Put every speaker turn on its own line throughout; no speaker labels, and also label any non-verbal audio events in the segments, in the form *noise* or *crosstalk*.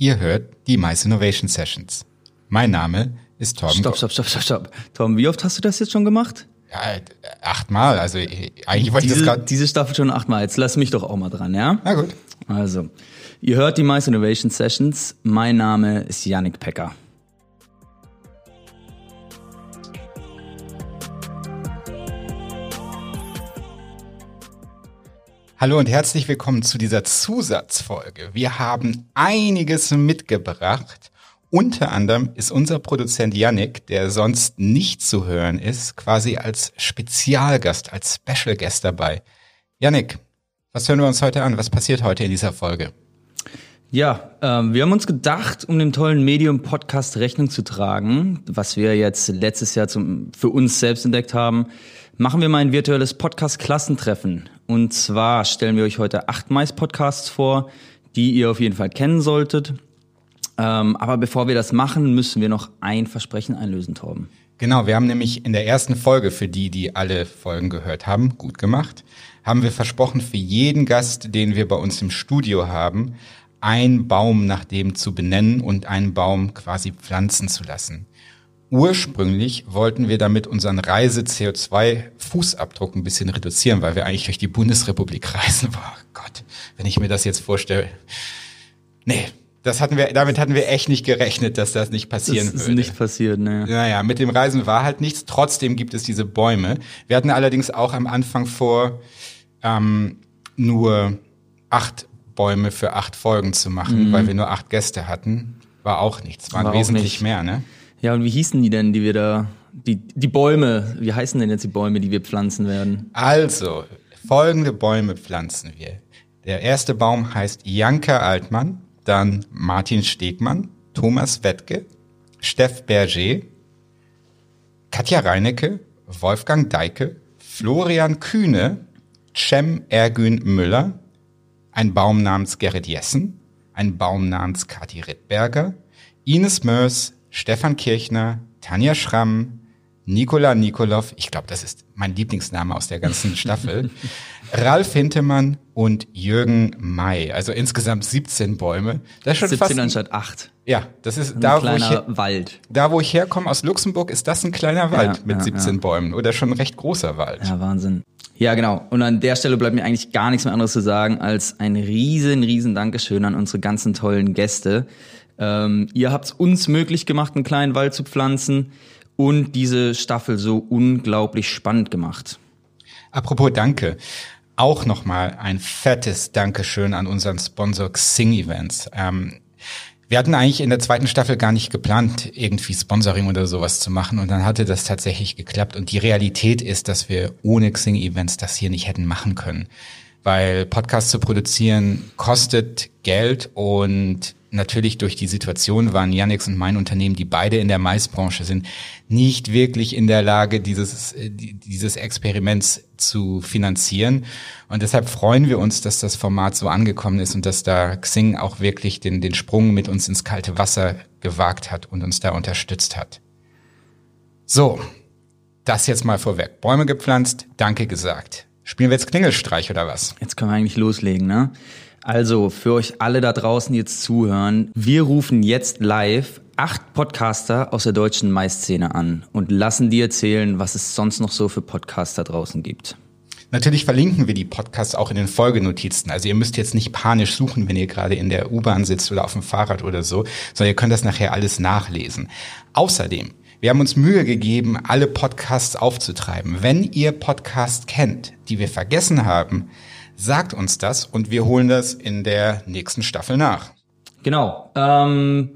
Ihr hört die Mice Innovation Sessions. Mein Name ist Torben.
Stopp, stopp, stopp, stopp, stopp. Torben, wie oft hast du das jetzt schon gemacht?
Ja, achtmal. Also eigentlich wollte ich das gerade.
Diese Staffel schon achtmal. Jetzt lass mich doch auch mal dran, ja?
Na gut.
Also, ihr hört die Mice Innovation Sessions. Mein Name ist Yannick Pecker.
Hallo und herzlich willkommen zu dieser Zusatzfolge. Wir haben einiges mitgebracht. Unter anderem ist unser Produzent Yannick, der sonst nicht zu hören ist, quasi als Spezialgast, als Special Guest dabei. Yannick, was hören wir uns heute an? Was passiert heute in dieser Folge?
Ja, ähm, wir haben uns gedacht, um dem tollen Medium-Podcast Rechnung zu tragen, was wir jetzt letztes Jahr zum, für uns selbst entdeckt haben, machen wir mal ein virtuelles Podcast-Klassentreffen. Und zwar stellen wir euch heute acht Mais-Podcasts vor, die ihr auf jeden Fall kennen solltet. Ähm, aber bevor wir das machen, müssen wir noch ein Versprechen einlösen, Torben.
Genau, wir haben nämlich in der ersten Folge, für die, die alle Folgen gehört haben, gut gemacht, haben wir versprochen, für jeden Gast, den wir bei uns im Studio haben, einen Baum nach dem zu benennen und einen Baum quasi pflanzen zu lassen. Ursprünglich wollten wir damit unseren Reise-CO2-Fußabdruck ein bisschen reduzieren, weil wir eigentlich durch die Bundesrepublik reisen. Boah Gott, wenn ich mir das jetzt vorstelle. Nee, das hatten wir, damit hatten wir echt nicht gerechnet, dass das nicht passieren würde.
Das ist würde. nicht passiert, ne.
Naja, mit dem Reisen war halt nichts. Trotzdem gibt es diese Bäume. Wir hatten allerdings auch am Anfang vor, ähm, nur acht Bäume für acht Folgen zu machen, mhm. weil wir nur acht Gäste hatten. War auch nichts. Waren war wesentlich nicht. mehr, ne?
Ja, und wie hießen die denn, die wir da, die, die Bäume, wie heißen denn jetzt die Bäume, die wir pflanzen werden?
Also, folgende Bäume pflanzen wir. Der erste Baum heißt Janka Altmann, dann Martin Stegmann, Thomas Wettke, Steff Berger, Katja Reinecke, Wolfgang Deike, Florian Kühne, Cem Ergün Müller, ein Baum namens Gerrit Jessen, ein Baum namens Kati Rittberger, Ines Mörs, Stefan Kirchner, Tanja Schramm, Nikola Nikolov, ich glaube, das ist mein Lieblingsname aus der ganzen *laughs* Staffel, Ralf Hintemann und Jürgen May. Also insgesamt 17 Bäume.
Das ist schon 17 fast anstatt 8.
Ja, das ist
ein
da,
wo
ich,
Wald.
da, wo ich herkomme aus Luxemburg, ist das ein kleiner Wald
ja,
mit
ja,
17
ja.
Bäumen oder schon ein recht großer Wald.
Ja, Wahnsinn. Ja, genau. Und an der Stelle bleibt mir eigentlich gar nichts mehr anderes zu sagen als ein riesen, riesen Dankeschön an unsere ganzen tollen Gäste. Ähm, ihr habt es uns möglich gemacht, einen kleinen Wald zu pflanzen und diese Staffel so unglaublich spannend gemacht.
Apropos Danke. Auch nochmal ein fettes Dankeschön an unseren Sponsor Xing Events. Ähm, wir hatten eigentlich in der zweiten Staffel gar nicht geplant, irgendwie Sponsoring oder sowas zu machen. Und dann hatte das tatsächlich geklappt. Und die Realität ist, dass wir ohne Xing Events das hier nicht hätten machen können. Weil Podcasts zu produzieren kostet Geld und natürlich durch die Situation waren Yannicks und mein Unternehmen, die beide in der Maisbranche sind, nicht wirklich in der Lage, dieses, äh, dieses Experiments zu finanzieren. Und deshalb freuen wir uns, dass das Format so angekommen ist und dass da Xing auch wirklich den, den Sprung mit uns ins kalte Wasser gewagt hat und uns da unterstützt hat. So, das jetzt mal vorweg. Bäume gepflanzt, danke gesagt. Spielen wir jetzt Klingelstreich oder was?
Jetzt können wir eigentlich loslegen, ne? Also für euch alle da draußen jetzt zuhören, wir rufen jetzt live acht Podcaster aus der deutschen Maiszene an und lassen die erzählen, was es sonst noch so für Podcaster draußen gibt.
Natürlich verlinken wir die Podcasts auch in den Folgenotizen. Also ihr müsst jetzt nicht panisch suchen, wenn ihr gerade in der U-Bahn sitzt oder auf dem Fahrrad oder so, sondern ihr könnt das nachher alles nachlesen. Außerdem, wir haben uns Mühe gegeben, alle Podcasts aufzutreiben. Wenn ihr Podcasts kennt, die wir vergessen haben, Sagt uns das und wir holen das in der nächsten Staffel nach.
Genau. Ähm,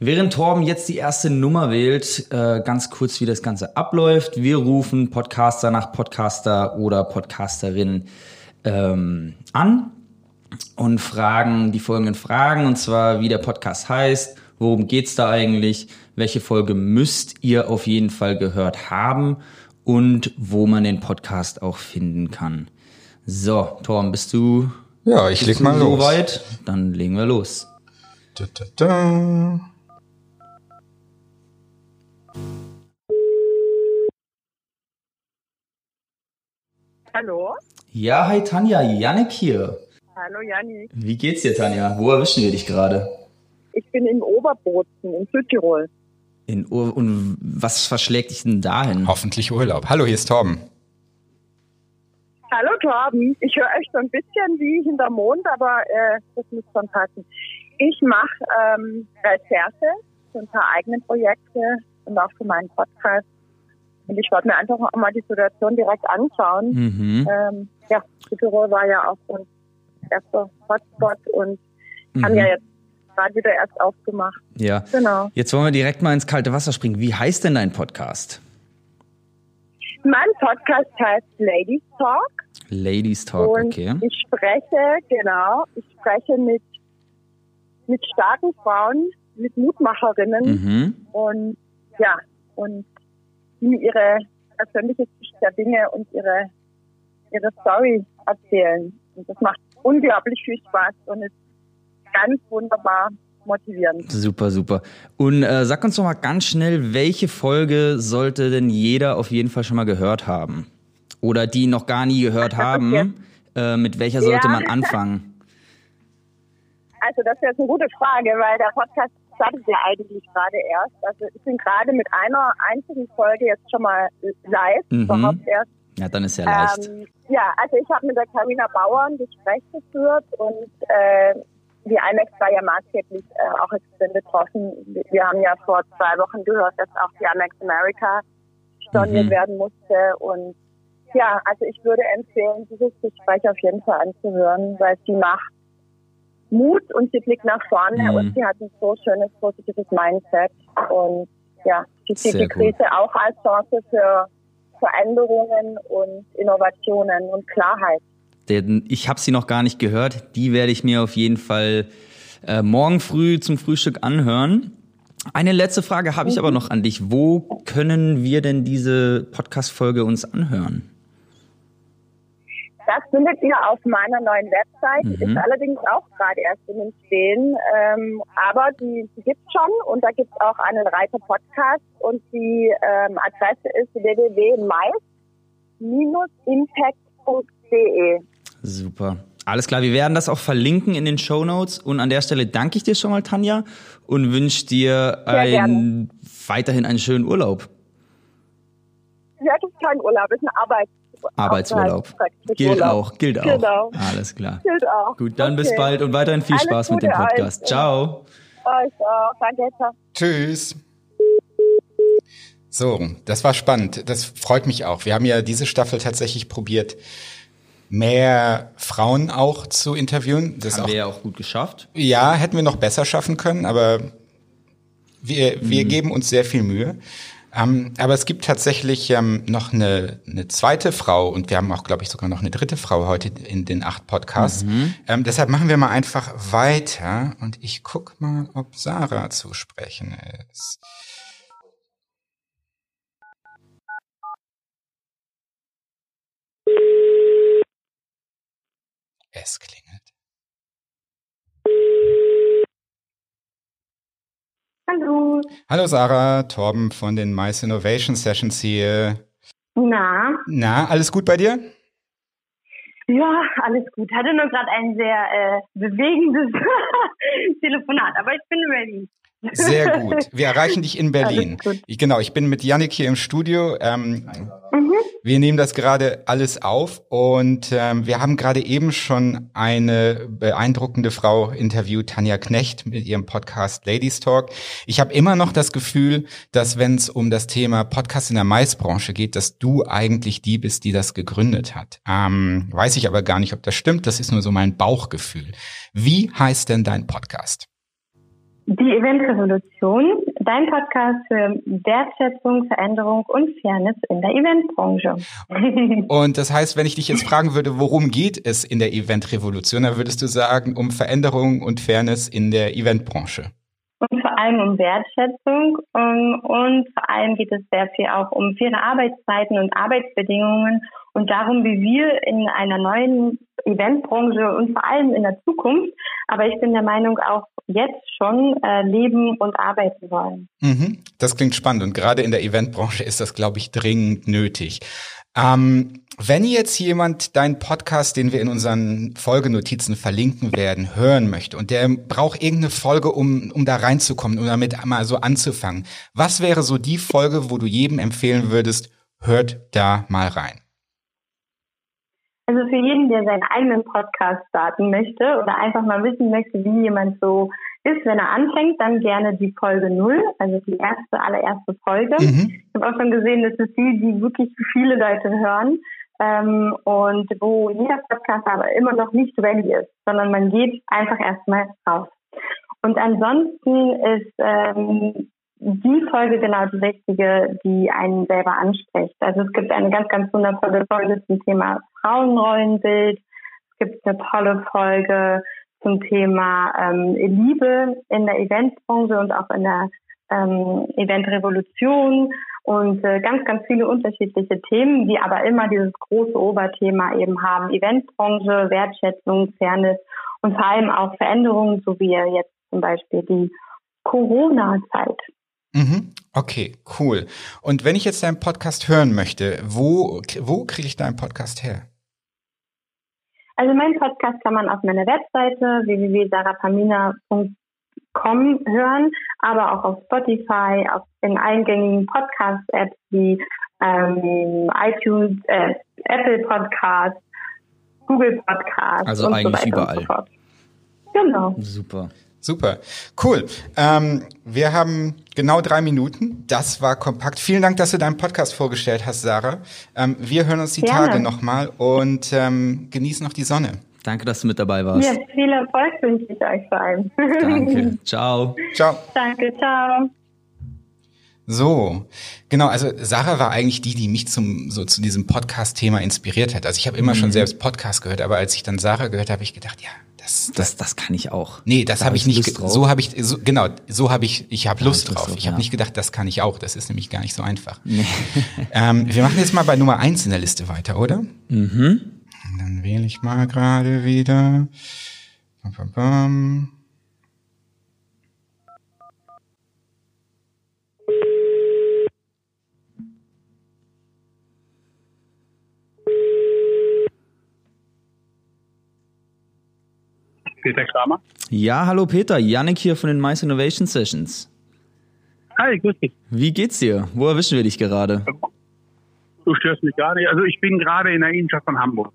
während Torben jetzt die erste Nummer wählt, äh, ganz kurz, wie das Ganze abläuft. Wir rufen Podcaster nach Podcaster oder Podcasterin ähm, an und fragen die folgenden Fragen, und zwar, wie der Podcast heißt, worum geht's da eigentlich, welche Folge müsst ihr auf jeden Fall gehört haben und wo man den Podcast auch finden kann. So, Torm, bist du?
Ja, ich leg mal
los. Soweit? Dann legen wir los. Da, da, da.
Hallo?
Ja, hi Tanja, Janik hier.
Hallo Janni.
Wie geht's dir, Tanja? Wo erwischen wir dich gerade?
ich bin in Oberbozen in Südtirol.
In Ur und was verschlägt dich denn dahin?
Hoffentlich Urlaub. Hallo, hier ist Torben.
Hallo Torben, ich höre euch so ein bisschen wie hinter Mond, aber äh, das muss schon passen. Ich mache ähm, Recherche für ein paar eigene Projekte und auch für meinen Podcast. Und ich wollte mir einfach auch mal die Situation direkt anschauen.
Mhm.
Ähm, ja, Südtirol war ja auch so ein erster Hotspot und haben
Mhm.
ja jetzt gerade wieder erst aufgemacht.
Ja.
Genau.
Jetzt wollen wir direkt mal ins kalte Wasser springen. Wie heißt denn dein Podcast?
Mein Podcast heißt Ladies Talk.
Ladies Talk,
und
okay.
ich spreche, genau, ich spreche mit, mit starken Frauen, mit Mutmacherinnen
Mhm.
und ja, und die ihre persönliche Sicht der Dinge und ihre, ihre Story erzählen. Und das macht unglaublich viel Spaß und ist ganz wunderbar motivierend.
Super, super. Und äh, sag uns doch mal ganz schnell, welche Folge sollte denn jeder auf jeden Fall schon mal gehört haben? Oder die noch gar nie gehört *laughs* haben? Äh, mit welcher sollte
Ja.
man anfangen? *laughs*
Also das ist jetzt eine gute Frage, weil der Podcast startet ja eigentlich gerade erst. Also ich bin gerade mit einer einzigen Folge jetzt schon mal live,
Mhm.
überhaupt erst.
Ja, dann ist ja leicht.
Ähm, ja, also ich habe mit der Carina Bauer ein Gespräch geführt und äh, die IMAX war ja maßgeblich äh, auch extrem betroffen. Wir- haben ja vor zwei Wochen gehört, dass auch die IMAX America storniert
Mhm.
werden musste und ja, also ich würde empfehlen, dieses Gespräch auf jeden Fall anzuhören, weil sie macht Mut und sie blickt nach vorne
Mhm.
und sie hat ein so schönes, positives Mindset und ja, sie sieht
Sehr
die Krise auch als Chance für Veränderungen und Innovationen und Klarheit.
Denn ich habe sie noch gar nicht gehört. Die werde ich mir auf jeden Fall äh, morgen früh zum Frühstück anhören. Eine letzte Frage habe ich aber noch an dich. Wo können wir denn diese Podcast-Folge uns anhören?
Das findet ihr auf meiner neuen Website. Die
Mhm.
ist allerdings auch gerade erst im Entstehen. Ähm, aber die, die gibt's schon und da gibt's auch einen Reiter Podcast und die ähm, Adresse ist www.mais-impact.de.
Super. Alles klar, wir werden das auch verlinken in den Show Notes. Und an der Stelle danke ich dir schon mal, Tanja, und wünsche dir ein, weiterhin einen schönen Urlaub.
Ja, das ist kein Urlaub, das ist ein Arbeits
Arbeitsurlaub.
Praktisch
Gilt
Urlaub.
auch, gilt auch.
Genau.
Alles klar.
Gilt auch.
Gut, dann bis
Okay.
bald und weiterhin viel
Alles
Spaß mit dem
Gute
Podcast.
euch.
Ciao.
Euch auch. Danke, ciao.
Tschüss. So, das war spannend. Das freut mich auch. Wir haben ja diese Staffel tatsächlich probiert, mehr Frauen auch zu interviewen. Das
Haben
auch,
wir ja auch gut geschafft.
ja, hätten wir noch besser schaffen können, aber wir, wir geben uns sehr viel Mühe. Ähm, aber es gibt tatsächlich ähm, noch eine, eine zweite Frau und wir haben auch, glaube ich, sogar noch eine dritte Frau heute in den acht Podcasts. Ähm, deshalb machen wir mal einfach weiter und ich guck mal, ob Sarah zu sprechen ist. Es klingelt.
Hallo.
Hallo Sarah, Torben von den Mice Innovation Sessions hier.
Na,
Na, alles gut bei dir?
Ja, alles gut. Hatte nur gerade ein sehr äh, bewegendes *laughs* Telefonat, aber ich bin ready.
Sehr gut. Wir erreichen dich in Berlin. Ich, genau, ich bin mit Yannick hier im Studio. Ähm,
Mhm.
wir nehmen das gerade alles auf und ähm, wir haben gerade eben schon eine beeindruckende Frau interviewt, Tanja Knecht, mit ihrem Podcast Ladies Talk. Ich habe immer noch das Gefühl, dass wenn es um das Thema Podcast in der Maisbranche geht, dass du eigentlich die bist, die das gegründet hat. Ähm, weiß ich aber gar nicht, ob das stimmt. Das ist nur so mein Bauchgefühl. Wie heißt denn dein Podcast?
Die Eventrevolution, dein Podcast für Wertschätzung, Veränderung und Fairness in der Eventbranche. *laughs*
Und das heißt, wenn ich dich jetzt fragen würde, worum geht es in der Eventrevolution, dann würdest du sagen, um Veränderung und Fairness in der Eventbranche.
und vor allem um Wertschätzung um, und vor allem geht es sehr viel auch um faire Arbeitszeiten und Arbeitsbedingungen und darum, wie wir in einer neuen Eventbranche und vor allem in der Zukunft, aber ich bin der Meinung auch jetzt schon äh, leben und arbeiten wollen.
Mhm, das klingt spannend und gerade in der Eventbranche ist das, glaube ich, dringend nötig. Ähm, wenn jetzt jemand deinen Podcast, den wir in unseren Folgenotizen verlinken werden, hören möchte und der braucht irgendeine Folge, um, um da reinzukommen und damit mal so anzufangen, was wäre so die Folge, wo du jedem empfehlen würdest, hört da mal rein?
Also für jeden, der seinen eigenen Podcast starten möchte oder einfach mal wissen möchte, wie jemand so ist, wenn er anfängt, dann gerne die Folge null, also die erste, allererste Folge. Mhm. Ich habe auch schon gesehen, das ist die, die wirklich viele Leute hören ähm, und wo jeder Podcast aber immer noch nicht ready ist, sondern man geht einfach erstmal raus. Und ansonsten ist ähm, die Folge genau die richtige, die einen selber anspricht. Also es gibt eine ganz, ganz wundervolle Folge zum Thema Frauenrollenbild. Es gibt eine tolle Folge zum Thema ähm, Liebe in der Eventbranche und auch in der ähm, Eventrevolution und äh, ganz, ganz viele unterschiedliche Themen, die aber immer dieses große Oberthema eben haben. Eventbranche, Wertschätzung, Fairness und vor allem auch Veränderungen, so wie jetzt zum Beispiel die Corona-Zeit.
Mhm. Okay, cool. Und wenn ich jetzt deinen Podcast hören möchte, wo, wo kriege ich deinen Podcast her?
Also meinen Podcast kann man auf meiner Webseite www.sarapamina.com hören, aber auch auf Spotify, auf in eingängigen Podcast-Apps wie ähm, iTunes, äh, Apple Podcasts, Google Podcasts.
Also eigentlich so überall. So
genau.
Super.
Super, cool. Ähm, wir haben genau drei Minuten. Das war kompakt. Vielen Dank, dass du deinen Podcast vorgestellt hast, Sarah. Ähm, wir hören uns die Gerne. Tage nochmal und ähm, genießen noch die Sonne.
Danke, dass du mit dabei warst.
Ja, viel Erfolg wünsche ich euch vor allem. *laughs*
Danke. Ciao.
Ciao.
Danke, ciao.
So, genau, also Sarah war eigentlich die, die mich zum so zu diesem Podcast-Thema inspiriert hat. Also ich habe immer mhm. schon selbst Podcast gehört, aber als ich dann Sarah gehört habe, habe ich gedacht, ja,
das, das, das kann ich auch.
Nee, das da habe ich nicht. So habe ich, so, genau, so habe ich. Ich habe Lust, drauf. Ich habe ja. nicht gedacht, das kann ich auch. Das ist nämlich gar nicht so einfach. Nee. *laughs* ähm, wir machen jetzt mal bei Nummer eins in der Liste weiter, oder?
Mhm.
Dann wähle ich mal gerade wieder. Bam, bam, bam.
Peter Kramer.
Ja, hallo Peter, Yannick hier von den Mice Innovation Sessions.
Hi, grüß dich.
Wie geht's dir? Wo erwischen wir dich gerade?
Du störst mich gerade. Also ich bin gerade in der Innenstadt von Hamburg.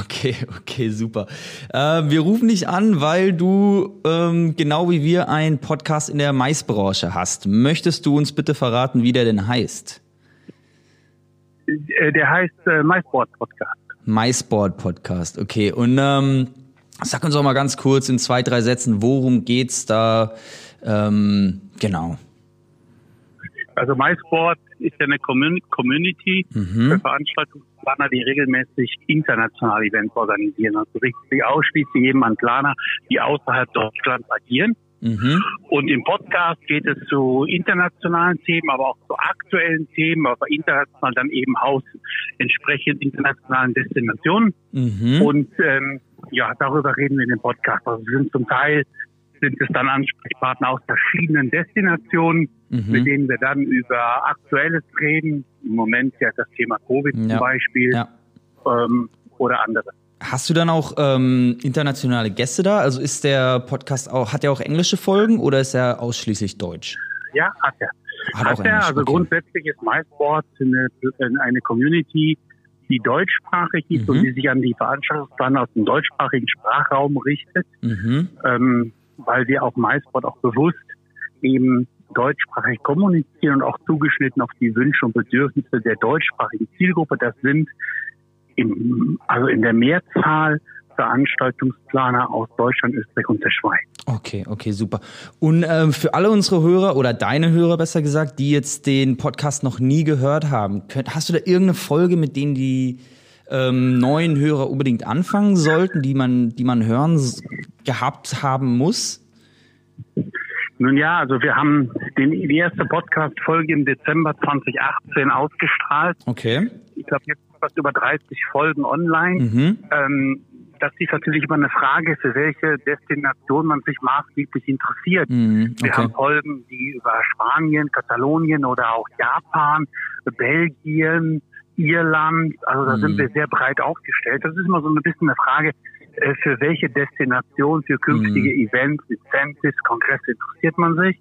Okay, *laughs* okay, super. Äh, wir rufen dich an, weil du ähm, genau wie wir einen Podcast in der Maisbranche hast. Möchtest du uns bitte verraten, wie der denn heißt?
Äh, der heißt äh, Maisboard Podcast.
Maisboard Podcast, okay. Und ähm, Sag uns doch mal ganz kurz in zwei, drei Sätzen, worum geht's da? Ähm, genau.
Also MySport ist ja eine Community mhm. für Veranstaltungsplaner, die regelmäßig internationale Events organisieren. Also richtig ausschließlich jedem an Planer, die außerhalb Deutschlands agieren. Mhm. Und im Podcast geht es zu internationalen Themen, aber auch zu aktuellen Themen, aber international dann eben Haus entsprechend internationalen Destinationen. Mhm. Und ähm, ja, darüber reden wir in dem Podcast. Also sind zum Teil sind es dann Ansprechpartner aus verschiedenen Destinationen, mhm. mit denen wir dann über Aktuelles reden. Im Moment ja das Thema Covid ja. zum Beispiel ja. ähm, oder andere.
Hast du dann auch ähm, internationale Gäste da? Also ist der Podcast auch, hat er auch englische Folgen oder ist er ausschließlich deutsch?
Ja, hat er. Hat, hat er. Also okay. grundsätzlich ist MySports eine, eine Community, die deutschsprachig ist mhm. und die sich an die Veranstaltungsplaner aus dem deutschsprachigen Sprachraum richtet, mhm. ähm, weil wir auf MySport auch bewusst eben deutschsprachig kommunizieren und auch zugeschnitten auf die Wünsche und Bedürfnisse der deutschsprachigen Zielgruppe. Das sind im, also in der Mehrzahl Veranstaltungsplaner aus Deutschland, Österreich und der Schweiz.
Okay, okay, super. Und ähm, für alle unsere Hörer oder deine Hörer besser gesagt, die jetzt den Podcast noch nie gehört haben, könnt, hast du da irgendeine Folge, mit denen die ähm, neuen Hörer unbedingt anfangen sollten, die man, die man hören gehabt haben muss?
Nun ja, also wir haben den, die erste Podcast-Folge im Dezember 2018 ausgestrahlt.
Okay.
Ich glaube, jetzt etwas über 30 Folgen online. Mhm. Ähm, das ist natürlich immer eine Frage, für welche Destination man sich maßgeblich interessiert. Mhm, okay. Wir haben Folgen, die über Spanien, Katalonien oder auch Japan, Belgien, Irland, also da mhm. sind wir sehr breit aufgestellt. Das ist immer so ein bisschen eine Frage, äh, für welche Destination, für künftige mhm. Events, Incentives, Kongresse interessiert man sich.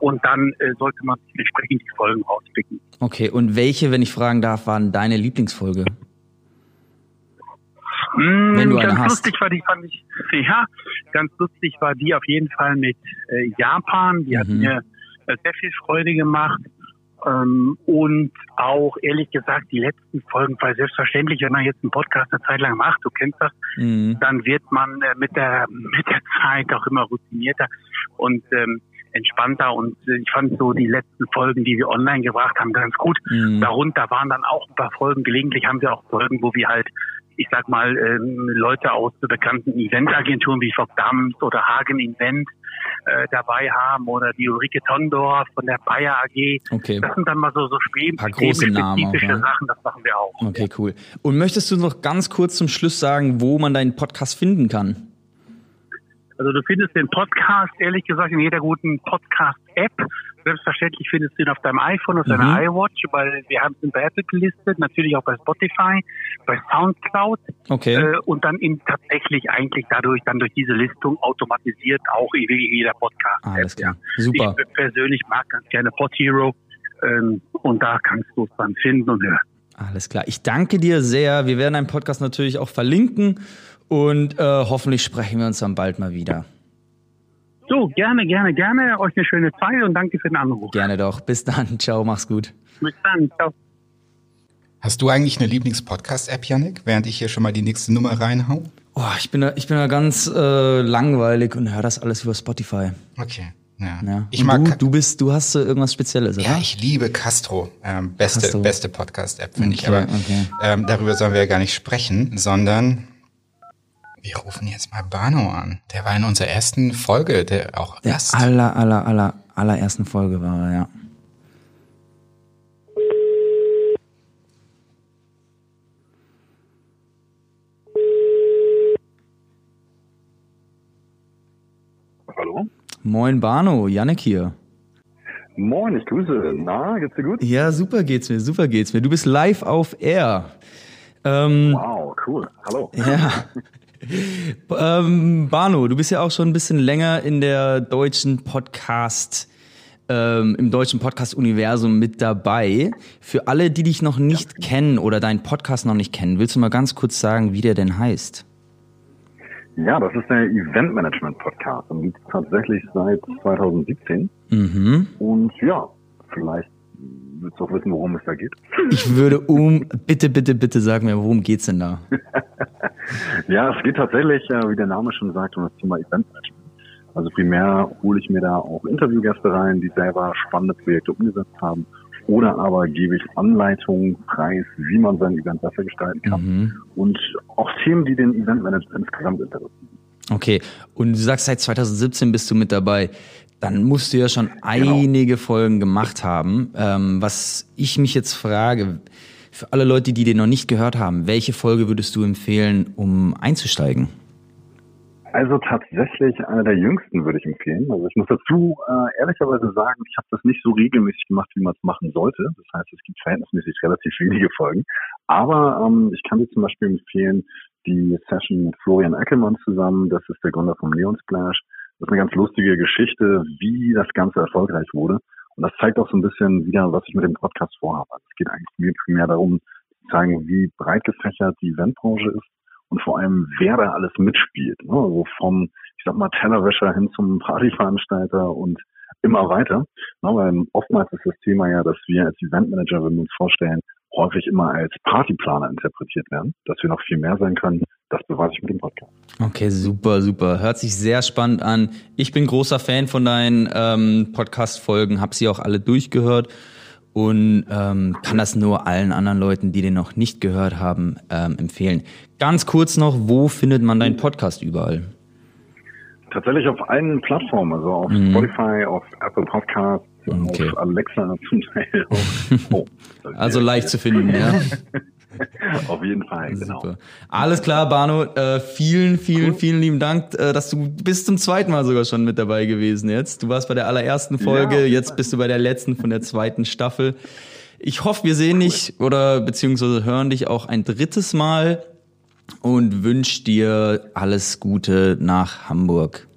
Und dann äh, sollte man sich entsprechend die Folgen rauspicken.
Okay, und welche, wenn ich fragen darf, waren deine Lieblingsfolge?
Mmh, wenn du eine ganz hast. lustig war die, fand ich, *laughs* ja, ganz lustig war die auf jeden Fall mit äh, Japan. Die mhm. hat mir äh, sehr viel Freude gemacht. Ähm, und auch ehrlich gesagt, die letzten Folgen, weil selbstverständlich, wenn man jetzt einen Podcast eine Zeit lang macht, du kennst das, mhm. dann wird man äh, mit der mit der Zeit auch immer routinierter und ähm, entspannter und äh, ich fand so die letzten Folgen, die wir online gebracht haben, ganz gut. Mhm. Darunter waren dann auch ein paar Folgen. Gelegentlich haben wir auch Folgen, wo wir halt ich sag mal, ähm, Leute aus bekannten Eventagenturen wie Fock Dams oder Hagen Invent äh, dabei haben oder die Ulrike Tondorf von der Bayer AG.
Okay.
Das sind dann mal so, so spä
paar große Namen
auch, ja. Sachen, das machen wir auch.
Okay, cool. Und möchtest du noch ganz kurz zum Schluss sagen, wo man deinen Podcast finden kann?
Also du findest den Podcast, ehrlich gesagt, in jeder guten Podcast-App. Selbstverständlich findest du ihn auf deinem iPhone, auf deiner mhm. iWatch, weil wir haben ihn bei Apple gelistet, natürlich auch bei Spotify, bei Soundcloud.
Okay.
Äh, und dann in tatsächlich eigentlich dadurch, dann durch diese Listung automatisiert auch wie jeder Podcast.
Alles klar. Super.
Ich persönlich mag ganz gerne Pod Hero. Ähm, und da kannst du es dann finden und hören.
Alles klar. Ich danke dir sehr. Wir werden deinen Podcast natürlich auch verlinken und äh, hoffentlich sprechen wir uns dann bald mal wieder.
So, gerne, gerne, gerne. Euch eine schöne Zeit und danke für den Anruf.
Gerne doch. Bis dann. *laughs* Ciao, mach's gut.
Bis dann. Ciao.
Hast du eigentlich eine Lieblings-Podcast-App, Yannick, während ich hier schon mal die nächste Nummer reinhau?
Oh, ich bin da, ich bin da ganz äh, langweilig und höre das alles über Spotify.
Okay. Ja.
ja. Ich mag du, du bist, du hast äh, irgendwas Spezielles, oder?
Ja, ich liebe Castro. Ähm, beste, Castro. beste Podcast-App, finde okay, ich. Aber okay. ähm, darüber sollen wir ja gar nicht sprechen, sondern wir rufen jetzt mal Bano an. Der war in unserer ersten Folge, der auch
der Gast. aller, aller, aller, allerersten Folge war er, ja.
Hallo?
Moin Bano, Yannick hier.
Moin, ich grüße. Na, geht's dir gut?
Ja, super geht's mir, super geht's mir. Du bist live auf Air.
Ähm, wow, cool. Hallo.
Ja. *laughs* ähm, Bano, du bist ja auch schon ein bisschen länger in der deutschen Podcast, ähm, im deutschen Podcast-Universum mit dabei. Für alle, die dich noch nicht ja. kennen oder deinen Podcast noch nicht kennen, willst du mal ganz kurz sagen, wie der denn heißt?
Ja, das ist der Event Management Podcast und gibt tatsächlich seit 2017. Mhm. Und ja, vielleicht willst du auch wissen, worum es da geht?
Ich würde um, bitte, bitte, bitte sag mir, worum geht's denn da? *laughs*
ja, es geht tatsächlich, wie der Name schon sagt, um das Thema Event Management. Also primär hole ich mir da auch Interviewgäste rein, die selber spannende Projekte umgesetzt haben. Oder aber gebe ich Anleitungen, Preis, wie man sein Event besser gestalten kann. Mhm. Und auch Themen, die den Eventmanager insgesamt interessieren.
Okay, und du sagst, seit 2017 bist du mit dabei dann musst du ja schon genau. einige Folgen gemacht haben. Ähm, was ich mich jetzt frage, für alle Leute, die den noch nicht gehört haben, welche Folge würdest du empfehlen, um einzusteigen?
Also tatsächlich eine der jüngsten würde ich empfehlen. Also ich muss dazu äh, ehrlicherweise sagen, ich habe das nicht so regelmäßig gemacht, wie man es machen sollte. Das heißt, es gibt verhältnismäßig relativ wenige Folgen. Aber ähm, ich kann dir zum Beispiel empfehlen, die Session mit Florian Eckelmann zusammen, das ist der Gründer vom Neon Splash. Das ist eine ganz lustige Geschichte, wie das Ganze erfolgreich wurde. Und das zeigt auch so ein bisschen wieder, was ich mit dem Podcast vorhabe. Also es geht eigentlich mir primär darum, zu zeigen, wie breit gefächert die Eventbranche ist und vor allem, wer da alles mitspielt. Ne? Also vom, ich sag mal, Tellerwäscher hin zum Partyveranstalter und immer weiter. Ne? Weil oftmals ist das Thema ja, dass wir als Eventmanager, wenn wir uns vorstellen, häufig immer als Partyplaner interpretiert werden, dass wir noch viel mehr sein können. Das beweise ich mit dem Podcast.
Okay, super, super. Hört sich sehr spannend an. Ich bin großer Fan von deinen ähm, Podcast-Folgen, habe sie auch alle durchgehört und ähm, kann das nur allen anderen Leuten, die den noch nicht gehört haben, ähm, empfehlen. Ganz kurz noch, wo findet man deinen Podcast überall?
Tatsächlich auf allen Plattformen, also auf mhm. Spotify, auf Apple Podcasts, okay. auf *laughs* Alexa zum Teil. *laughs*
Oh, also leicht zu finden, ja. *laughs*
Auf jeden Fall, genau.
Super. Alles klar, Bano. Äh, vielen, vielen, cool. vielen lieben Dank, äh, dass du bis zum zweiten Mal sogar schon mit dabei gewesen jetzt. Du warst bei der allerersten Folge, ja, jetzt bist du bei der letzten von der zweiten Staffel. Ich hoffe, wir sehen cool. dich oder beziehungsweise hören dich auch ein drittes Mal und wünsche dir alles Gute nach Hamburg.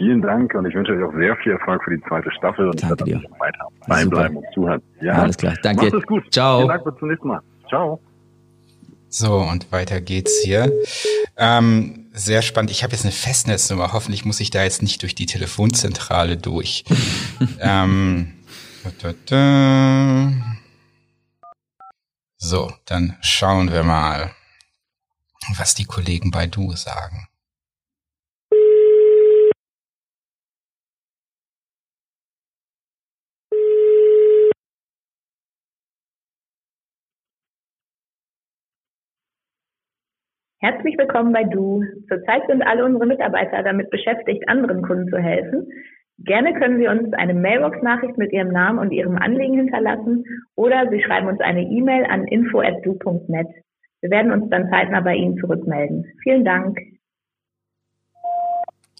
Vielen Dank und ich wünsche euch auch sehr viel Erfolg für die zweite Staffel und
Danke
dir. weiter reinbleiben und zuhören.
Ja, alles klar. Danke.
Macht es gut.
Ciao.
Vielen Dank bis zum nächsten Mal. Ciao.
So, und weiter geht's hier. Ähm, sehr spannend. Ich habe jetzt eine Festnetznummer. Hoffentlich muss ich da jetzt nicht durch die Telefonzentrale durch. *laughs* ähm, da, da, da. So, dann schauen wir mal, was die Kollegen bei Du sagen.
Herzlich willkommen bei Du. Zurzeit sind alle unsere Mitarbeiter damit beschäftigt, anderen Kunden zu helfen. Gerne können Sie uns eine Mailbox-Nachricht mit Ihrem Namen und Ihrem Anliegen hinterlassen oder Sie schreiben uns eine E-Mail an info@du.net. Wir werden uns dann zeitnah bei Ihnen zurückmelden. Vielen Dank.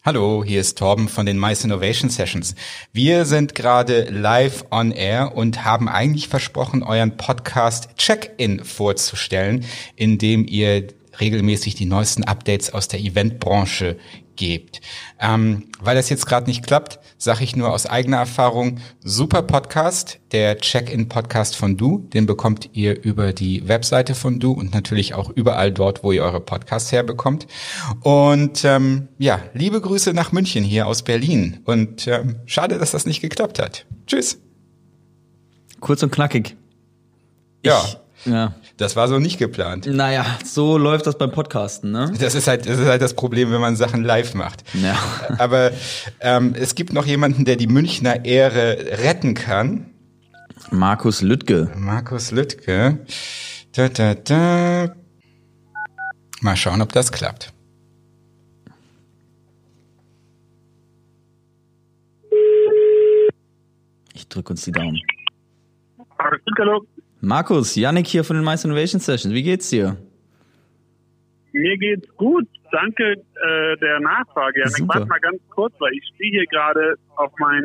Hallo, hier ist Torben von den Mice Innovation Sessions. Wir sind gerade live on air und haben eigentlich versprochen, euren Podcast Check-in vorzustellen, in dem ihr regelmäßig die neuesten Updates aus der Eventbranche gebt. Ähm, weil das jetzt gerade nicht klappt, sage ich nur aus eigener Erfahrung, super Podcast, der Check-in-Podcast von Du, den bekommt ihr über die Webseite von Du und natürlich auch überall dort, wo ihr eure Podcasts herbekommt. Und ähm, ja, liebe Grüße nach München hier aus Berlin und ähm, schade, dass das nicht geklappt hat. Tschüss.
Kurz und knackig.
Ja. Ja. Das war so nicht geplant.
Naja, so läuft das beim Podcasten, ne?
Das ist halt, das ist halt das Problem, wenn man Sachen live macht. Ja. Aber ähm, es gibt noch jemanden, der die Münchner Ehre retten kann.
Markus Lüttke.
Markus Lüttke. Da, da, da. Mal schauen, ob das klappt.
Ich drücke uns die Daumen.
Hallo.
Markus, Yannick hier von den Mice Innovation Sessions. Wie geht's dir?
Mir geht's gut. Danke äh, der Nachfrage. Yannick, warte mal ganz kurz, weil ich stehe hier gerade auf mein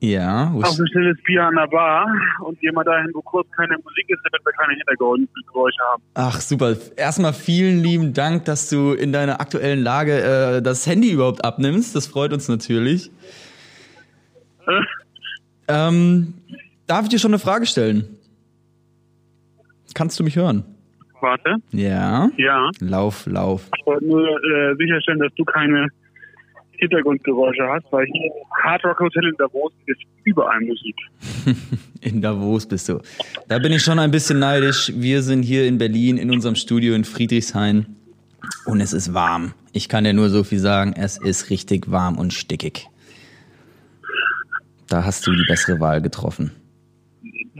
ja,
auf ein stilles Bier an der Bar und gehe mal dahin, wo kurz keine Musik ist, damit wir keine Hintergrundgeräusche haben.
Ach super. Erstmal vielen lieben Dank, dass du in deiner aktuellen Lage äh, das Handy überhaupt abnimmst. Das freut uns natürlich. Äh. *laughs* Ähm, Darf ich dir schon eine Frage stellen? Kannst du mich hören?
Warte.
Ja.
Ja.
Lauf, lauf.
Ich wollte nur äh, sicherstellen, dass du keine Hintergrundgeräusche hast, weil hier Hard Rock Hotel in Davos ist überall Musik. *laughs*
in Davos bist du. Da bin ich schon ein bisschen neidisch. Wir sind hier in Berlin in unserem Studio in Friedrichshain und es ist warm. Ich kann dir nur so viel sagen, es ist richtig warm und stickig. Da hast du die bessere Wahl getroffen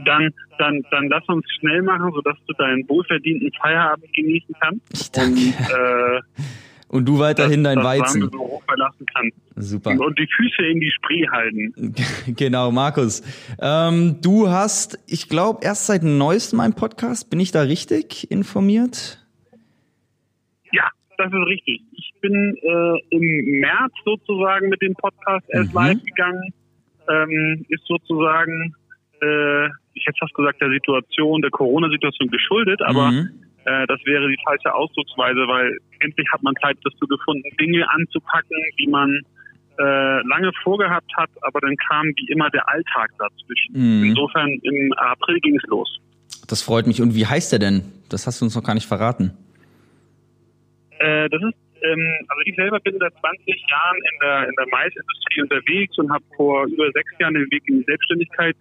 dann, dann, dann lass uns schnell machen, sodass du deinen wohlverdienten Feierabend genießen kannst.
Danke. Und, äh, und du weiterhin dein Weizen.
So verlassen kannst.
Super.
Und die Füße in die Spree halten. *laughs*
genau, Markus. Ähm, du hast, ich glaube, erst seit neuestem einen Podcast. Bin ich da richtig informiert?
Ja, das ist richtig. Ich bin äh, im März sozusagen mit dem Podcast erst mhm. live gegangen. Ähm, ist sozusagen äh, ich hätte fast gesagt, der Situation, der Corona-Situation geschuldet, aber mhm. äh, das wäre die falsche Ausdrucksweise, weil endlich hat man Zeit dazu gefunden, Dinge anzupacken, die man äh, lange vorgehabt hat, aber dann kam wie immer der Alltag dazwischen. Mhm. Insofern im April ging es los.
Das freut mich. Und wie heißt der denn? Das hast du uns noch gar nicht verraten.
Äh, das ist ähm, also ich selber bin seit 20 Jahren in der, in der Maisindustrie unterwegs und habe vor über sechs Jahren den Weg in die Selbstständigkeit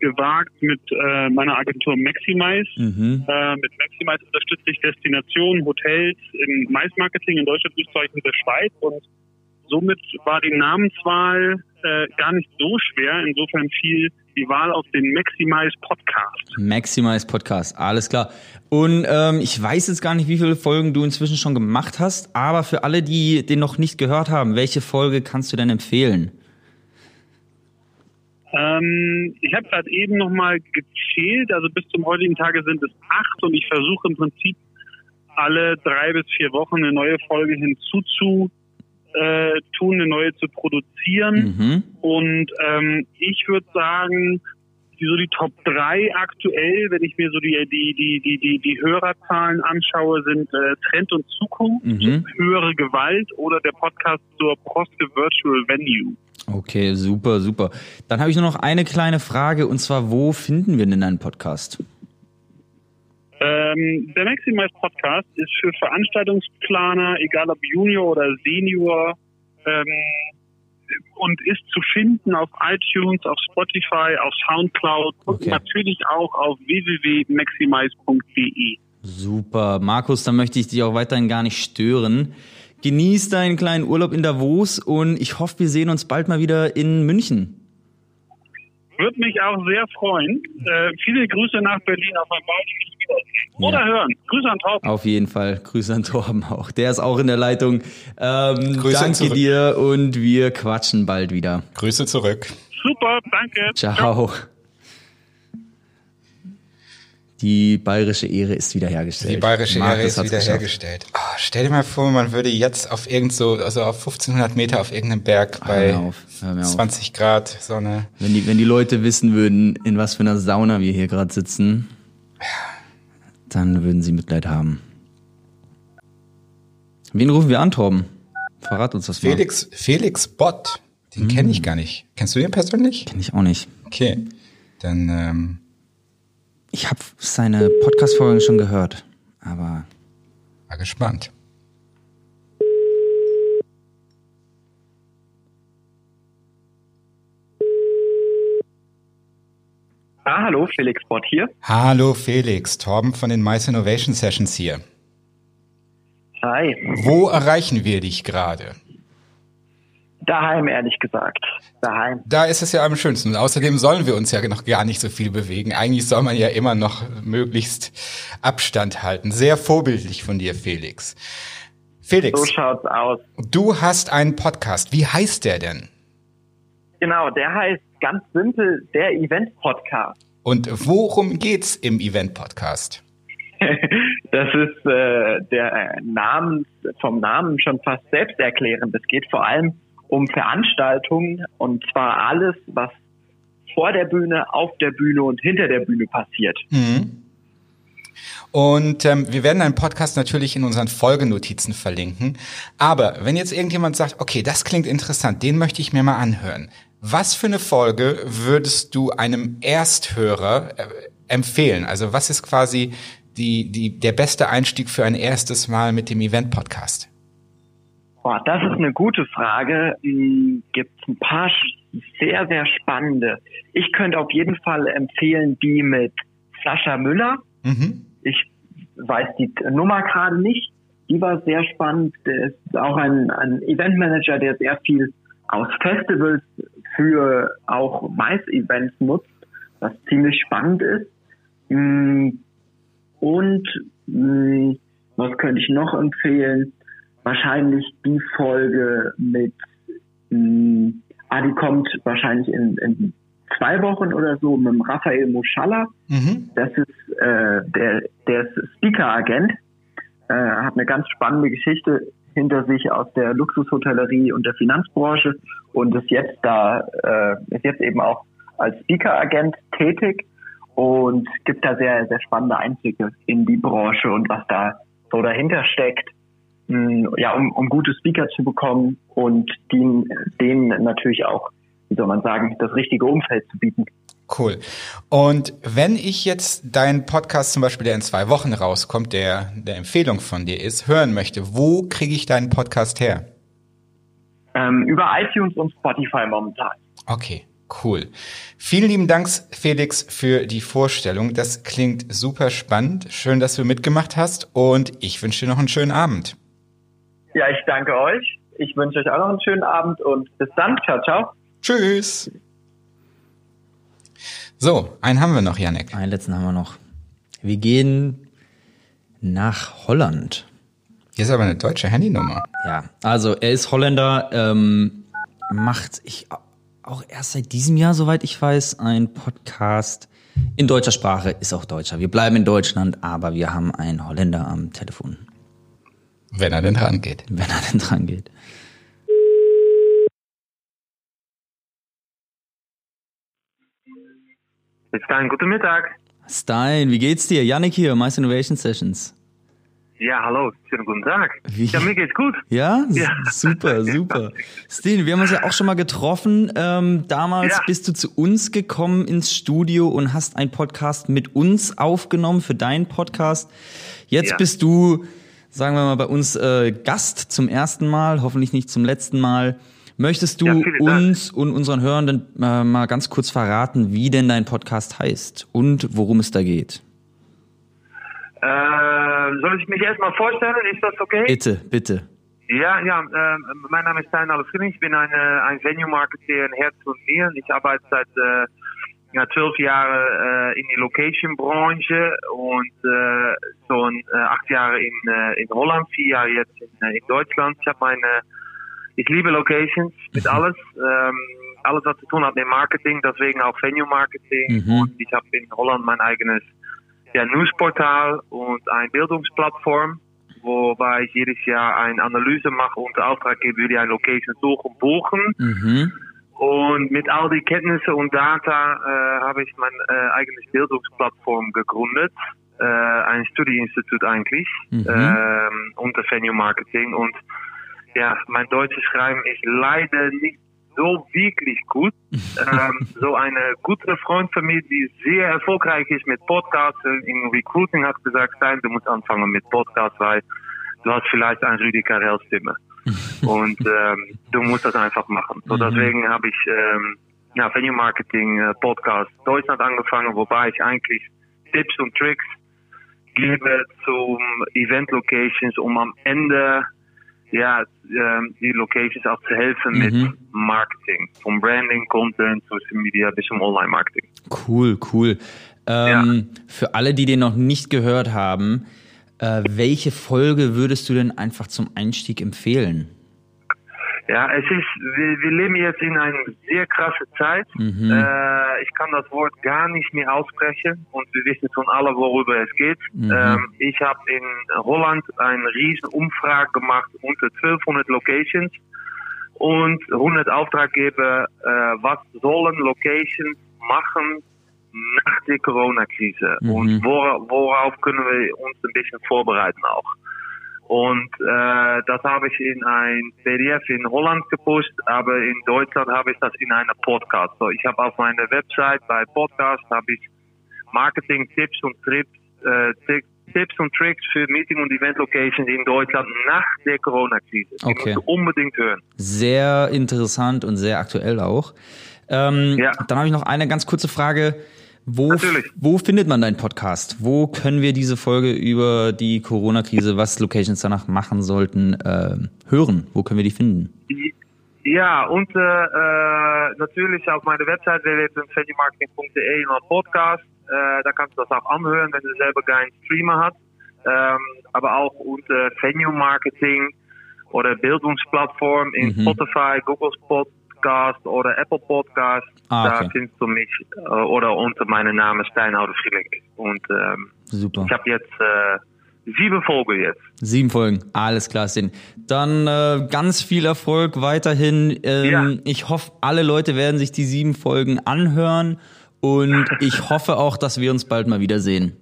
gewagt mit äh, meiner Agentur Maximize. Mhm. Äh, mit Maximize unterstütze ich Destinationen, Hotels im Maismarketing in Deutschland, Österreich und der Schweiz und somit war die Namenswahl äh, gar nicht so schwer. Insofern fiel die Wahl auf den Maximize Podcast.
Maximize Podcast, alles klar. Und ähm, ich weiß jetzt gar nicht, wie viele Folgen du inzwischen schon gemacht hast, aber für alle, die den noch nicht gehört haben, welche Folge kannst du denn empfehlen?
Ähm, ich habe gerade eben nochmal gezählt, also bis zum heutigen Tage sind es acht und ich versuche im Prinzip alle drei bis vier Wochen eine neue Folge hinzuzu äh, tun, eine neue zu produzieren.
Mhm.
Und ähm, ich würde sagen, die, so die Top 3 aktuell, wenn ich mir so die, die, die, die, die, die Hörerzahlen anschaue, sind äh, Trend und Zukunft,
Mhm.
höhere Gewalt oder der Podcast zur Proste Virtual Venue.
Okay, super, super. Dann habe ich nur noch eine kleine Frage und zwar, wo finden wir denn einen Podcast?
Ähm, der Maximize Podcast ist für Veranstaltungsplaner, egal ob Junior oder Senior, ähm, und ist zu finden auf iTunes, auf Spotify, auf Soundcloud
Okay.
und natürlich auch auf www.maximize.de.
Super. Markus, dann möchte ich dich auch weiterhin gar nicht stören. Genieß deinen kleinen Urlaub in Davos und ich hoffe, wir sehen uns bald mal wieder in München.
Würde mich auch sehr freuen. Äh, viele Grüße nach Berlin auf ein baldiges Wiedersehen. Oder
Ja.
hören. Grüße an Torben.
Auf jeden Fall. Grüße an Torben auch. Der ist auch in der Leitung. Ähm,
Grüße
danke
zurück.
dir und wir quatschen bald wieder.
Grüße zurück.
Super, danke.
Ciao. Die bayerische Ehre ist wiederhergestellt.
Die bayerische
Markus
Ehre ist wiederhergestellt. Oh, stell dir mal vor, man würde jetzt auf irgend so, also auf 1500 Meter auf irgendeinem Berg bei
mir auf, hör mir auf.
20 Grad Sonne.
Wenn die, wenn die Leute wissen würden, in was für einer Sauna wir hier gerade sitzen, dann würden sie Mitleid haben. Wen rufen wir an, Torben? Verrat uns das mal.
Felix, Felix Bott, den kenne ich gar nicht. Kennst du den persönlich?
Kenn ich auch nicht.
Okay, dann ähm,
Ich habe seine Podcast-Folgen schon gehört, aber
mal gespannt.
Ah, hallo, Felix Bott hier.
Hallo Felix, Torben von den Mice Innovation Sessions hier.
Hi.
Wo erreichen wir dich gerade?
Daheim, ehrlich gesagt. Daheim.
Da ist es ja am schönsten. Und außerdem sollen wir uns ja noch gar nicht so viel bewegen. Eigentlich soll man ja immer noch möglichst Abstand halten. Sehr vorbildlich von dir, Felix.
So
Felix,
schaut's aus.
du hast einen Podcast. Wie heißt der denn?
Genau, der heißt ganz simpel der Event Podcast.
Und worum geht's im Event-Podcast? *laughs*
Das ist äh, der Namen vom Namen schon fast selbsterklärend. Es geht vor allem um Veranstaltungen und zwar alles, was vor der Bühne, auf der Bühne und hinter der Bühne passiert.
Mhm. Und ähm, wir werden einen Podcast natürlich in unseren Folgenotizen verlinken. Aber wenn jetzt irgendjemand sagt, okay, das klingt interessant, den möchte ich mir mal anhören. Was für eine Folge würdest du einem Ersthörer äh, empfehlen? Also was ist quasi die, die, der beste Einstieg für ein erstes Mal mit dem Event-Podcast?
Boah, das ist eine gute Frage. Gibt ein paar sehr, sehr spannende. Ich könnte auf jeden Fall empfehlen die mit Sascha Müller.
Mhm.
Ich weiß die Nummer gerade nicht. Die war sehr spannend. Der ist auch ein, ein Eventmanager, der sehr viel aus Festivals für auch Mais-Events nutzt, was ziemlich spannend ist. Mm, Und mm, was könnte ich noch empfehlen? Wahrscheinlich die Folge mit, mm, ah, die kommt wahrscheinlich in, in zwei Wochen oder so mit dem Raphael Muschalla.
Mhm.
Das ist äh, der, der Speaker-Agent, äh, hat eine ganz spannende Geschichte hinter sich aus der Luxushotellerie und der Finanzbranche und ist jetzt da, äh, ist jetzt eben auch als Speaker-Agent tätig und gibt da sehr, sehr spannende Einblicke in die Branche und was da so dahinter steckt. Mh, Ja, um, um gute Speaker zu bekommen und denen, denen natürlich auch, wie soll man sagen, das richtige Umfeld zu bieten.
Cool. Und wenn ich jetzt deinen Podcast zum Beispiel, der in zwei Wochen rauskommt, der der Empfehlung von dir ist, hören möchte, wo kriege ich deinen Podcast her?
Ähm, über iTunes und Spotify momentan.
Okay, cool. Vielen lieben Dank, Felix, für die Vorstellung. Das klingt super spannend. Schön, dass du mitgemacht hast und ich wünsche dir noch einen schönen Abend.
Ja, ich danke euch. Ich wünsche euch auch noch einen schönen Abend und bis dann. Ciao, ciao.
Tschüss. So, einen haben wir noch, Janek.
einen letzten haben wir noch. Wir gehen nach Holland.
Hier ist aber eine deutsche Handynummer.
Ja, also er ist Holländer, ähm, macht ich auch erst seit diesem Jahr, soweit ich weiß, ein Podcast in deutscher Sprache, ist auch deutscher. Wir bleiben in Deutschland, aber wir haben einen Holländer am Telefon.
Wenn er denn dran geht.
Wenn er denn dran geht.
Stein, guten Mittag.
Stein, wie geht's dir? Yannick hier, Mice Innovation Sessions.
Ja, hallo, schönen guten Tag.
Wie?
Ja, mir geht's gut.
Ja?
Ja.
Super, *laughs* super. Steen, wir haben uns ja auch schon mal getroffen. Ähm, damals
Ja.
bist du zu uns gekommen ins Studio und hast einen Podcast mit uns aufgenommen für deinen Podcast. Jetzt
Ja.
bist du, sagen wir mal, bei uns äh, Gast zum ersten Mal, hoffentlich nicht zum letzten Mal. Möchtest du
Ja,
uns und unseren Hörenden äh, mal ganz kurz verraten, wie denn dein Podcast heißt und worum es da geht?
Äh, soll ich mich erstmal vorstellen? Ist das okay?
Bitte, bitte.
Ja, ja, äh, mein Name ist Stein Alefrini. Ich bin ein, äh, ein Venue-Marketer in Herz und Nieren. Ich arbeite seit äh, ja, zwölf Jahren äh, in die Location-Branche und äh, schon äh, acht Jahre in, äh, in Holland, vier Jahre jetzt in, äh, in Deutschland. Ich habe meine, ich liebe Locations mit alles. Ähm, alles, was zu tun hat mit Marketing, deswegen auch Venue-Marketing.
Mhm.
Und ich habe in Holland mein eigenes ja, Newsportal und eine Bildungsplattform, wobei ich jedes Jahr eine Analyse mache und Auftraggeber die eine Location suchen buchen.
Mhm.
Und mit all die Kenntnisse und Data äh, habe ich mein äh, eigenes Bildungsplattform gegründet. Äh, ein Studieinstitut eigentlich
Mhm.
ähm, unter Venue Marketing. Und ja, mein deutsches Schreiben ist leider nicht so wirklich gut. *laughs* ähm, so eine gute Freund von mir, die sehr erfolgreich ist mit Podcasts in Recruiting, hat gesagt, Stein, du musst anfangen mit Podcasts, weil du hast vielleicht eine Rüdi Carell Stimme. *laughs* und ähm, du musst das einfach machen. So
Mhm.
deswegen habe ich ähm, ja, Venue Marketing äh, Podcast Deutschland angefangen, wobei ich eigentlich Tipps und Tricks gebe zum Event Locations, um am Ende ja, ähm, die Locations auch zu helfen
Mhm.
mit Marketing. Vom Branding, Content, Social Media bis zum Online-Marketing.
Cool, cool. Ähm, Für alle, die den noch nicht gehört haben, äh, welche Folge würdest du denn einfach zum Einstieg empfehlen?
Ja, es ist, wir, wir leben jetzt in einer sehr krasse Zeit.
Mhm.
Äh, ich kann das Wort gar nicht mehr aussprechen und wir wissen schon alle, worüber es geht.
Mhm.
Ähm, ich habe in Holland eine riesen Umfrage gemacht unter 1200 Locations und 100 Auftraggeber, äh, was sollen Locations machen nach der Corona-Krise
Mhm.
und wora, worauf können wir uns ein bisschen vorbereiten auch. Und äh, das habe ich in ein PDF in Holland gepusht, aber in Deutschland habe ich das in einer Podcast. So, ich habe auf meiner Website bei Podcast habe ich Marketing-Tipps und Trips, äh, Ti- Tipps und Tricks für Meeting- und Event-Locations in Deutschland nach der Corona-Krise.
Okay.
unbedingt hören.
Sehr interessant und sehr aktuell auch. Ähm,
Ja.
Dann habe ich noch eine ganz kurze Frage. Wo,
Natürlich.
wo findet man deinen Podcast? Wo können wir diese Folge über die Corona-Krise, was Locations danach machen sollten, äh, hören? Wo können wir die finden?
Ja, und äh, äh, natürlich auf meiner Website www.venuemarketing.de in een Podcast. Äh, da kannst du das auch anhören, wenn du selber keinen Streamer hast. Ähm, aber auch unter Venue Marketing oder Bildungsplattform in
Mhm.
Spotify, Google Podcast oder Apple Podcast.
Ah,
Da
okay.
findest du mich äh, oder unter meinem Namen Steinhauer Frieling. Und ähm,
Super.
ich habe jetzt äh, sieben Folgen jetzt.
Sieben Folgen, alles klar, Sinn. Dann äh, ganz viel Erfolg weiterhin. Ähm,
Ja.
Ich hoffe, alle Leute werden sich die sieben Folgen anhören und *laughs* ich hoffe auch, dass wir uns bald mal wiedersehen.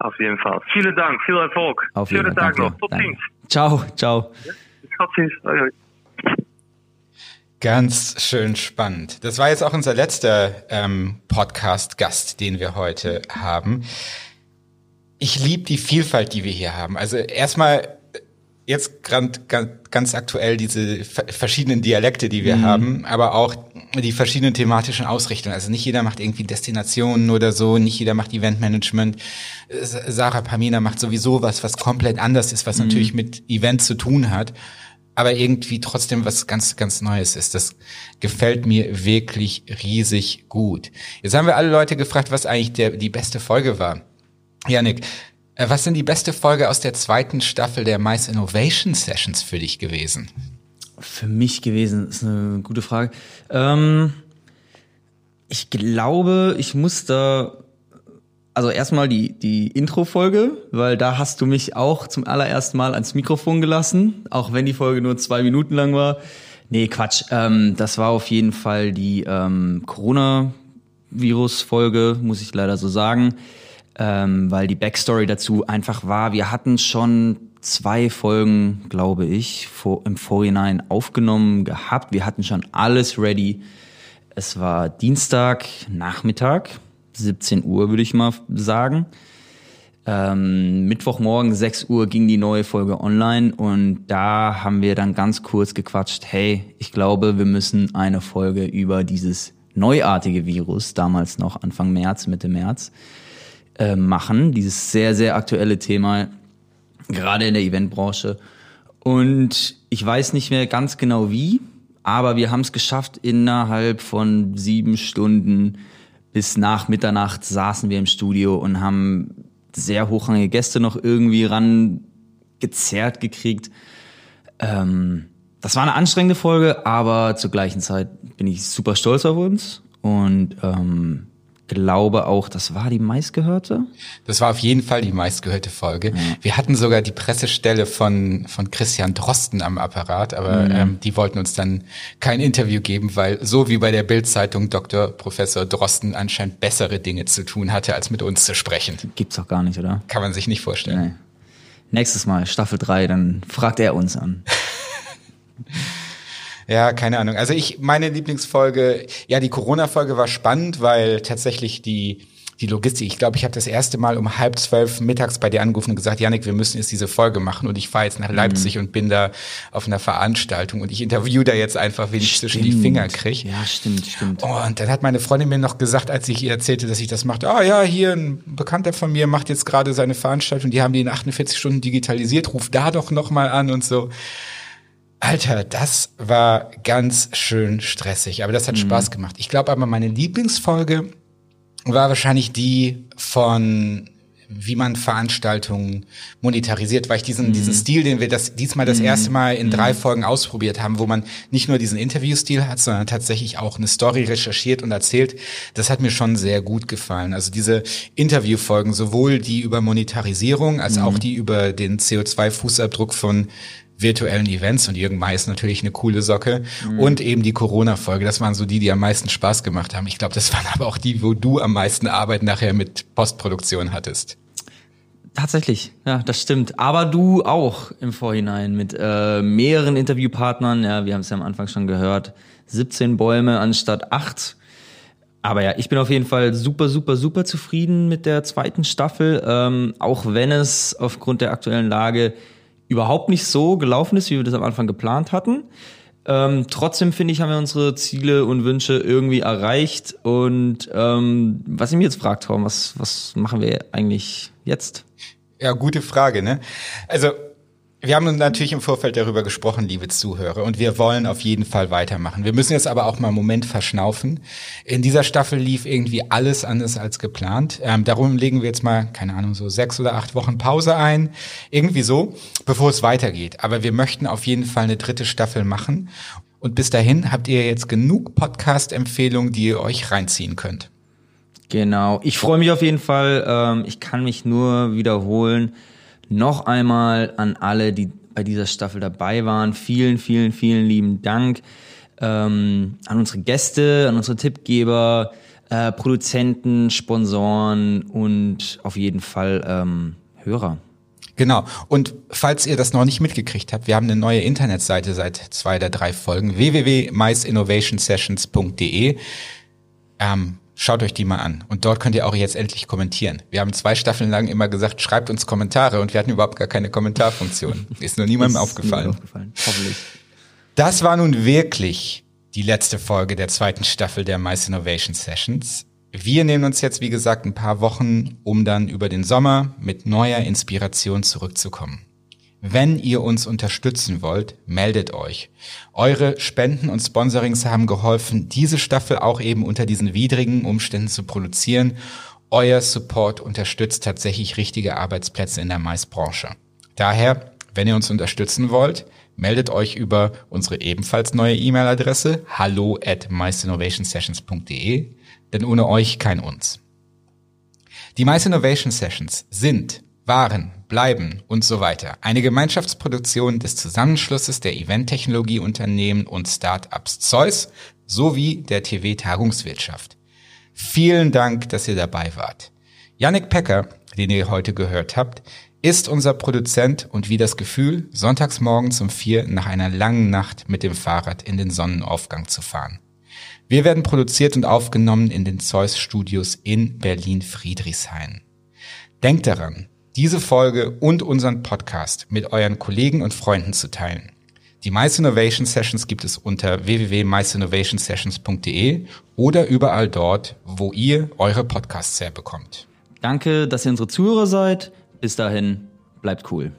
Auf jeden Fall. Vielen Dank, viel Erfolg.
Auf jeden
Schönen
Fall.
Tag
Danke.
noch. Tot
Danke.
ziens.
Ciao, ciao.
Tot ziens.
Ganz schön spannend. Das war jetzt auch unser letzter ähm, Podcast-Gast, den wir heute haben. Ich liebe die Vielfalt, die wir hier haben. Also erstmal jetzt grad, ganz, ganz aktuell diese ver- verschiedenen Dialekte, die wir haben, aber auch die verschiedenen thematischen Ausrichtungen. Also nicht jeder macht irgendwie Destinationen oder so, nicht jeder macht Eventmanagement. Äh, Sarah Pamina macht sowieso was, was komplett anders ist, was natürlich mit Events zu tun hat aber irgendwie trotzdem was ganz, ganz Neues ist. Das gefällt mir wirklich riesig gut. Jetzt haben wir alle Leute gefragt, was eigentlich der, die beste Folge war. Janik, äh, was sind die beste Folge aus der zweiten Staffel der Mice Innovation Sessions für dich gewesen?
für mich gewesen? ist eine gute Frage. Ähm, ich glaube, ich muss da also erstmal die, die Intro-Folge, weil da hast du mich auch zum allerersten Mal ans Mikrofon gelassen, auch wenn die Folge nur zwei Minuten lang war. Nee, Quatsch. Ähm, das war auf jeden Fall die ähm, Corona-Virus-Folge, muss ich leider so sagen, ähm, weil die Backstory dazu einfach war, wir hatten schon zwei Folgen, glaube ich, vor, im Vorhinein aufgenommen gehabt. Wir hatten schon alles ready. Es war Dienstag, Nachmittag, 17 Uhr, würde ich mal sagen. Ähm, Mittwochmorgen 6 Uhr ging die neue Folge online und da haben wir dann ganz kurz gequatscht, hey, ich glaube, wir müssen eine Folge über dieses neuartige Virus, damals noch Anfang März, Mitte März, äh, machen. Dieses sehr, sehr aktuelle Thema, gerade in der Eventbranche. Und ich weiß nicht mehr ganz genau wie, aber wir haben es geschafft, innerhalb von sieben Stunden bis nach Mitternacht saßen wir im Studio und haben sehr hochrangige Gäste noch irgendwie ran gezerrt gekriegt. Ähm, das war eine anstrengende Folge, aber zur gleichen Zeit bin ich super stolz auf uns und ähm, glaube auch, das war die meistgehörte.
Das war auf jeden Fall die meistgehörte Folge. Ja. Wir hatten sogar die Pressestelle von, von Christian Drosten am Apparat, aber mhm. ähm, die wollten uns dann kein Interview geben, weil so wie bei der Bildzeitung Dr. Professor Drosten anscheinend bessere Dinge zu tun hatte, als mit uns zu sprechen.
Gibt's doch gar nicht, oder?
Kann man sich nicht vorstellen. Nee.
Nächstes Mal, Staffel 3, dann fragt er uns an. *laughs*
Ja, keine Ahnung. Also ich, meine Lieblingsfolge, ja, die Corona-Folge war spannend, weil tatsächlich die, die Logistik, ich glaube, ich habe das erste Mal um halb zwölf mittags bei dir angerufen und gesagt, Janik, wir müssen jetzt diese Folge machen und ich fahre jetzt nach Leipzig mhm. und bin da auf einer Veranstaltung und ich interview da jetzt einfach, wen ich stimmt. zwischen die Finger kriege.
Ja, stimmt, stimmt.
Oh, und dann hat meine Freundin mir noch gesagt, als ich ihr erzählte, dass ich das machte, ah ja, hier ein Bekannter von mir macht jetzt gerade seine Veranstaltung, die haben die in 48 Stunden digitalisiert, ruf da doch noch mal an und so. Alter, das war ganz schön stressig, aber das hat mhm. Spaß gemacht. Ich glaube aber meine Lieblingsfolge war wahrscheinlich die von wie man Veranstaltungen monetarisiert, weil ich diesen, mhm. diesen Stil, den wir das diesmal das mhm. erste Mal in drei mhm. Folgen ausprobiert haben, wo man nicht nur diesen Interviewstil hat, sondern tatsächlich auch eine Story recherchiert und erzählt, das hat mir schon sehr gut gefallen. Also diese Interviewfolgen, sowohl die über Monetarisierung als auch mhm. die über den CO2-Fußabdruck von virtuellen Events und Jürgen May ist natürlich eine coole Socke mhm. und eben die Corona-Folge. Das waren so die, die am meisten Spaß gemacht haben. Ich glaube, das waren aber auch die, wo du am meisten Arbeit nachher mit Postproduktion hattest.
Tatsächlich, ja, das stimmt. Aber du auch im Vorhinein mit äh, mehreren Interviewpartnern. Ja, wir haben es ja am Anfang schon gehört. 17 Bäume anstatt 8. Aber ja, ich bin auf jeden Fall super, super, super zufrieden mit der zweiten Staffel. Ähm, auch wenn es aufgrund der aktuellen Lage überhaupt nicht so gelaufen ist, wie wir das am Anfang geplant hatten. Ähm, trotzdem finde ich, haben wir unsere Ziele und Wünsche irgendwie erreicht. Und ähm, was ich mir jetzt fragt, Tom, was, was machen wir eigentlich jetzt?
Ja, gute Frage, ne? Also wir haben natürlich im Vorfeld darüber gesprochen, liebe Zuhörer, und wir wollen auf jeden Fall weitermachen. Wir müssen jetzt aber auch mal einen Moment verschnaufen. In dieser Staffel lief irgendwie alles anders als geplant. Ähm, darum legen wir jetzt mal, keine Ahnung, so sechs oder acht Wochen Pause ein. Irgendwie so, bevor es weitergeht. Aber wir möchten auf jeden Fall eine dritte Staffel machen. Und bis dahin habt ihr jetzt genug Podcast-Empfehlungen, die ihr euch reinziehen könnt.
Genau. Ich freue mich auf jeden Fall. Ähm, ich kann mich nur wiederholen noch einmal an alle, die bei dieser Staffel dabei waren. Vielen, vielen, vielen lieben Dank ähm, an unsere Gäste, an unsere Tippgeber, äh, Produzenten, Sponsoren und auf jeden Fall ähm, Hörer.
Genau. Und falls ihr das noch nicht mitgekriegt habt, wir haben eine neue Internetseite seit zwei oder drei Folgen, www.maisinnovationsessions.de. Ähm, Schaut euch die mal an. Und dort könnt ihr auch jetzt endlich kommentieren. Wir haben zwei Staffeln lang immer gesagt, schreibt uns Kommentare und wir hatten überhaupt gar keine Kommentarfunktion. *laughs* Ist nur niemandem aufgefallen. aufgefallen. Hoffentlich. Das war nun wirklich die letzte Folge der zweiten Staffel der Mice Innovation Sessions. Wir nehmen uns jetzt, wie gesagt, ein paar Wochen, um dann über den Sommer mit neuer Inspiration zurückzukommen. Wenn ihr uns unterstützen wollt, meldet euch. Eure Spenden und Sponsorings haben geholfen, diese Staffel auch eben unter diesen widrigen Umständen zu produzieren. Euer Support unterstützt tatsächlich richtige Arbeitsplätze in der Maisbranche. Daher, wenn ihr uns unterstützen wollt, meldet euch über unsere ebenfalls neue E-Mail-Adresse hallo at meisternovationsessions.de, denn ohne euch kein uns. Die Mice Innovation Sessions sind, waren, bleiben und so weiter eine Gemeinschaftsproduktion des Zusammenschlusses der Eventtechnologieunternehmen und Startups Zeus sowie der TV Tagungswirtschaft. Vielen Dank, dass ihr dabei wart. Yannick Pecker, den ihr heute gehört habt, ist unser Produzent und wie das Gefühl, sonntags morgens um vier nach einer langen Nacht mit dem Fahrrad in den Sonnenaufgang zu fahren. Wir werden produziert und aufgenommen in den Zeus Studios in Berlin-Friedrichshain. Denkt daran, diese Folge und unseren Podcast mit euren Kollegen und Freunden zu teilen. Die Mice Innovation Sessions gibt es unter www.miceinnovationsessions.de oder überall dort, wo ihr eure Podcasts herbekommt.
Danke, dass ihr unsere Zuhörer seid. Bis dahin, bleibt cool.